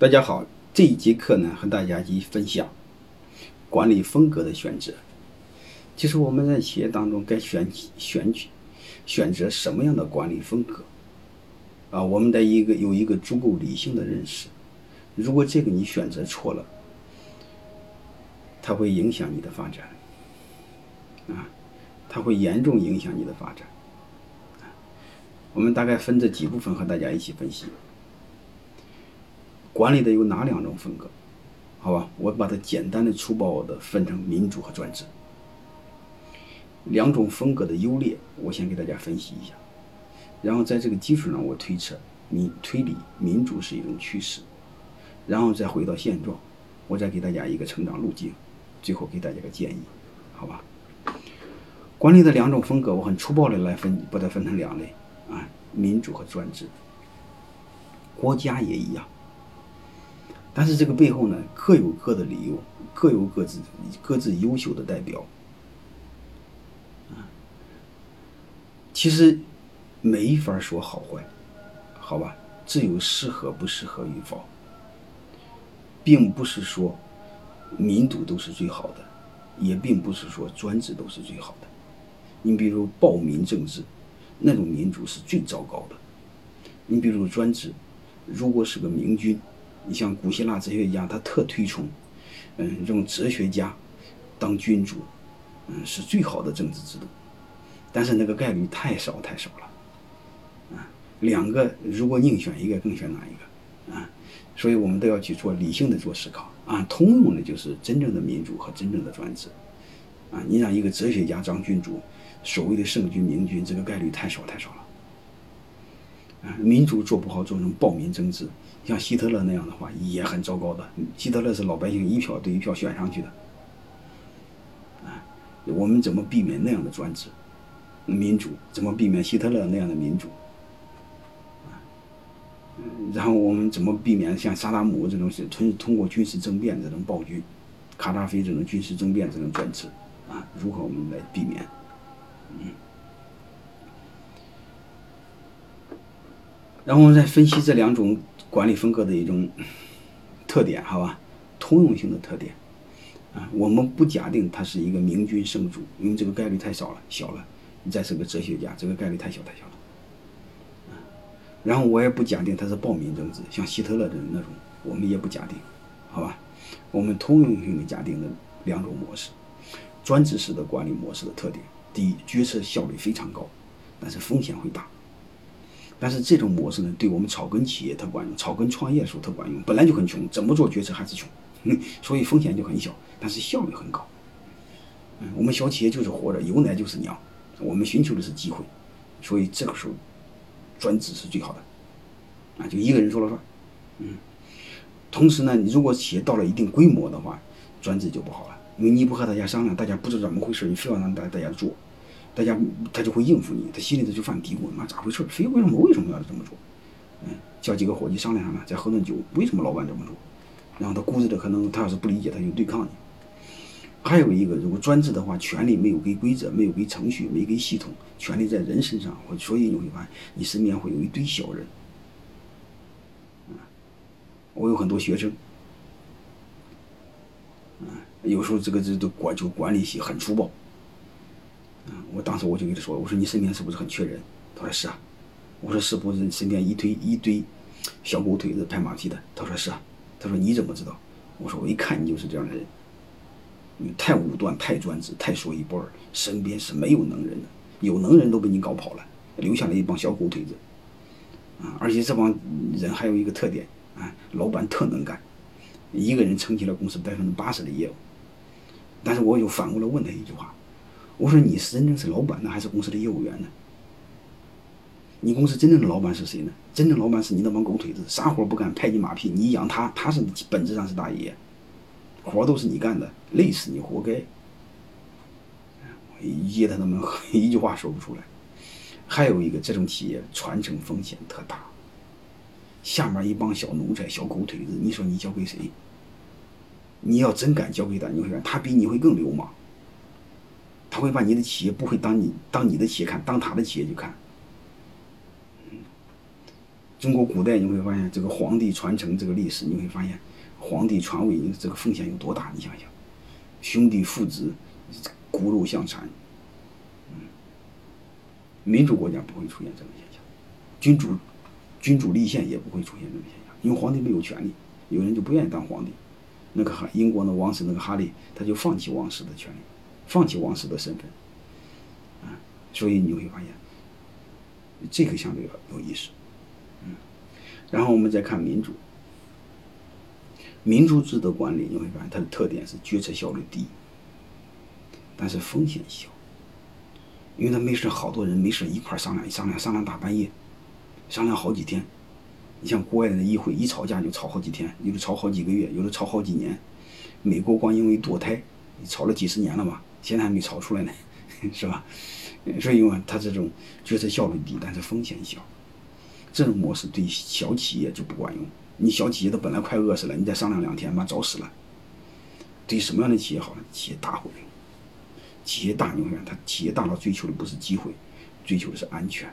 大家好，这一节课呢，和大家一起分享管理风格的选择。其实我们在企业当中该选选取选择什么样的管理风格啊？我们的一个有一个足够理性的认识。如果这个你选择错了，它会影响你的发展啊，它会严重影响你的发展。我们大概分这几部分和大家一起分析。管理的有哪两种风格？好吧，我把它简单的、粗暴的分成民主和专制两种风格的优劣，我先给大家分析一下。然后在这个基础上，我推测民推理民主是一种趋势，然后再回到现状，我再给大家一个成长路径，最后给大家个建议，好吧？管理的两种风格，我很粗暴的来分，把它分成两类啊，民主和专制。国家也一样。但是这个背后呢，各有各的理由，各有各自各自优秀的代表。其实没法说好坏，好吧，只有适合不适合与否，并不是说民主都是最好的，也并不是说专制都是最好的。你比如暴民政治，那种民主是最糟糕的。你比如专制，如果是个明君。你像古希腊哲学家，他特推崇，嗯，这种哲学家当君主，嗯，是最好的政治制度。但是那个概率太少太少了，啊，两个如果宁选一个，更选哪一个？啊，所以我们都要去做理性的做思考啊。通用的就是真正的民主和真正的专制，啊，你让一个哲学家当君主，所谓的圣君明君，这个概率太少太少了。啊，民主做不好，做成暴民政治，像希特勒那样的话也很糟糕的。希特勒是老百姓一票对一票选上去的。啊，我们怎么避免那样的专制？民主怎么避免希特勒那样的民主？啊，然后我们怎么避免像萨达姆这种是通通过军事政变这种暴君，卡扎菲这种军事政变这种专制？啊，如何我们来避免？嗯。然后再分析这两种管理风格的一种特点，好吧？通用性的特点啊，我们不假定他是一个明君圣主，因为这个概率太少了，小了。你再是个哲学家，这个概率太小太小了。啊，然后我也不假定他是暴民政治，像希特勒的那种，我们也不假定，好吧？我们通用性的假定的两种模式，专制式的管理模式的特点：第一，决策效率非常高，但是风险会大。但是这种模式呢，对我们草根企业特管用，草根创业的时候特管用。本来就很穷，怎么做决策还是穷，所以风险就很小，但是效率很高。嗯，我们小企业就是活着，有奶就是娘，我们寻求的是机会，所以这个时候专制是最好的，啊，就一个人说了算。嗯，同时呢，你如果企业到了一定规模的话，专制就不好了，因为你不和大家商量，大家不知道怎么回事，你非要让大家大家做。大家他就会应付你，他心里头就犯嘀咕：妈咋回事？谁为什么为什么要这么做？嗯，叫几个伙计商量商量，再喝顿酒，为什么老板这么做？然后他估计的可能他要是不理解，他就对抗你。还有一个，如果专制的话，权力没有给规则，没有给程序，没给系统，权力在人身上，所以你会发现你身边会有一堆小人。我有很多学生，嗯，有时候这个这都管就管理系很粗暴。我当时我就跟他说：“我说你身边是不是很缺人？”他说：“是啊。”我说：“是不是身边一堆一堆小狗腿子拍马屁的？”他说：“是啊。”他说：“你怎么知道？”我说：“我一看你就是这样的人，你太武断、太专制、太说一不二，身边是没有能人的，有能人都被你搞跑了，留下了一帮小狗腿子。啊，而且这帮人还有一个特点啊，老板特能干，一个人撑起了公司百分之八十的业务。但是我又反过来问他一句话。”我说你是真正是老板呢，还是公司的业务员呢？你公司真正的老板是谁呢？真正老板是你那帮狗腿子，啥活不干，拍你马屁，你养他，他是本质上是大爷，活都是你干的，累死你活该。一接他们 一句话说不出来。还有一个，这种企业传承风险特大，下面一帮小奴才、小狗腿子，你说你交给谁？你要真敢交给他，你会发现他比你会更流氓。会把你的企业不会当你当你的企业看，当他的企业去看。中国古代你会发现，这个皇帝传承这个历史，你会发现皇帝传位这个风险有多大？你想想，兄弟父子骨肉相残，嗯，民主国家不会出现这种现象，君主君主立宪也不会出现这种现象，因为皇帝没有权利，有人就不愿意当皇帝。那个哈英国的王室那个哈利，他就放弃王室的权利，放弃王室的身份，啊，所以你会发现，这个相对有意思，嗯，然后我们再看民主，民主制的管理你会发现它的特点是决策效率低，但是风险小，因为他没事好多人没事一块商量商量商量大半夜，商量好几天。你像国外的议会，一吵架就吵好几天，有的吵好几个月，有的吵好几年。美国光因为堕胎，吵了几十年了嘛，现在还没炒出来呢，是吧？所以嘛，他这种决策效率低，但是风险小。这种模式对小企业就不管用。你小企业都本来快饿死了，你再商量两天，妈早死了。对什么样的企业好呢？企业大会。企业大，你看他企业大佬追求的不是机会，追求的是安全。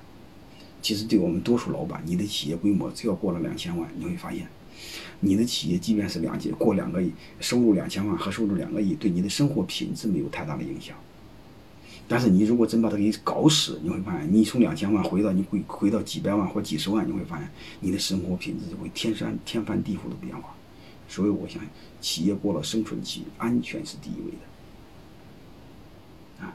其实，对我们多数老板，你的企业规模只要过了两千万，你会发现，你的企业即便是两千过两个亿，收入两千万和收入两个亿，对你的生活品质没有太大的影响。但是，你如果真把它给搞死，你会发现，你从两千万回到你回回到几百万或几十万，你会发现你的生活品质就会天山天翻地覆的变化。所以，我想，企业过了生存期，安全是第一位的。啊，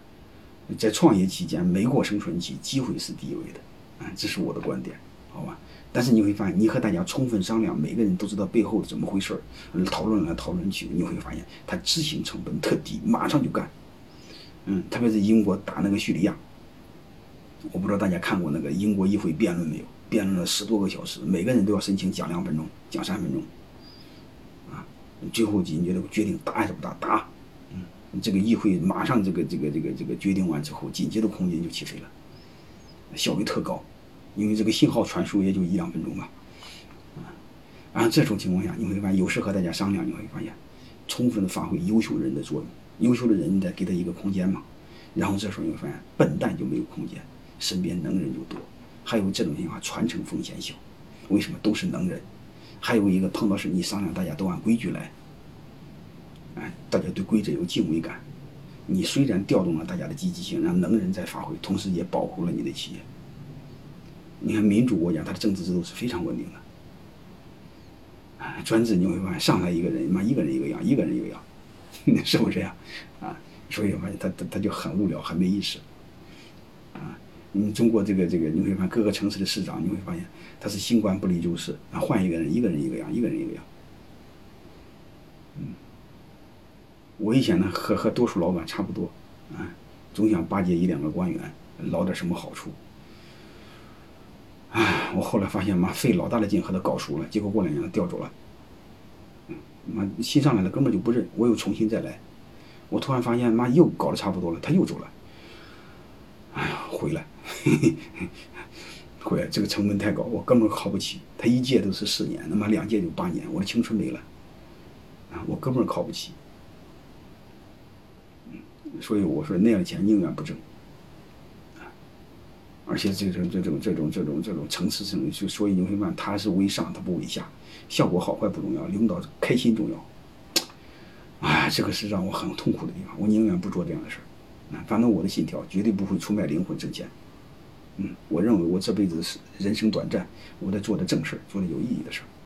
在创业期间没过生存期，机会是第一位的。啊这是我的观点，好吧？但是你会发现，你和大家充分商量，每个人都知道背后怎么回事儿，讨论来讨论去，你会发现他执行成本特低，马上就干。嗯，特别是英国打那个叙利亚，我不知道大家看过那个英国议会辩论没有？辩论了十多个小时，每个人都要申请讲两分钟，讲三分钟。啊，最后紧接着决定打还是不打？打。嗯，这个议会马上这个这个这个这个决定完之后，紧接着空间就起飞了，效率特高。因为这个信号传输也就一两分钟吧，啊，然后这种情况下，你会发现有事和大家商量，你会发现充分的发挥优秀人的作用。优秀的人，你再给他一个空间嘛，然后这时候你会发现笨蛋就没有空间，身边能人就多。还有这种情况传承风险小，为什么都是能人？还有一个碰到事你商量，大家都按规矩来，哎，大家对规则有敬畏感。你虽然调动了大家的积极性，让能人在发挥，同时也保护了你的企业。你看民主国家，它的政治制度是非常稳定的。专制你会发现上来一个人，妈一个人一个样，一个人一个样，是不是呀？啊，所以我发现他他他就很无聊，很没意思。啊，你中国这个这个，你会发现各个城市的市长，你会发现他是新官不离旧事，啊，换一个人，一个人一个样，一个人一个样。嗯，我以前呢和和多数老板差不多，啊，总想巴结一两个官员，捞点什么好处。我后来发现，妈费老大的劲和他搞熟了，结果过两年他调走了。妈新上来的哥们就不认，我又重新再来。我突然发现，妈又搞得差不多了，他又走了。哎呀，回来，回来，这个成本太高，我根本考不起。他一届都是四年，他妈两届就八年，我的青春没了。啊，我根本考不起。所以我说那样的钱宁愿不挣。而且这种这种这种这种这种层次层，就所以你会发现，他是为上，他不为下，效果好坏不重要，领导开心重要。哎，这个是让我很痛苦的地方，我宁愿不做这样的事儿。反正我的信条绝对不会出卖灵魂挣钱。嗯，我认为我这辈子是人生短暂，我在做的正事儿，做的有意义的事儿。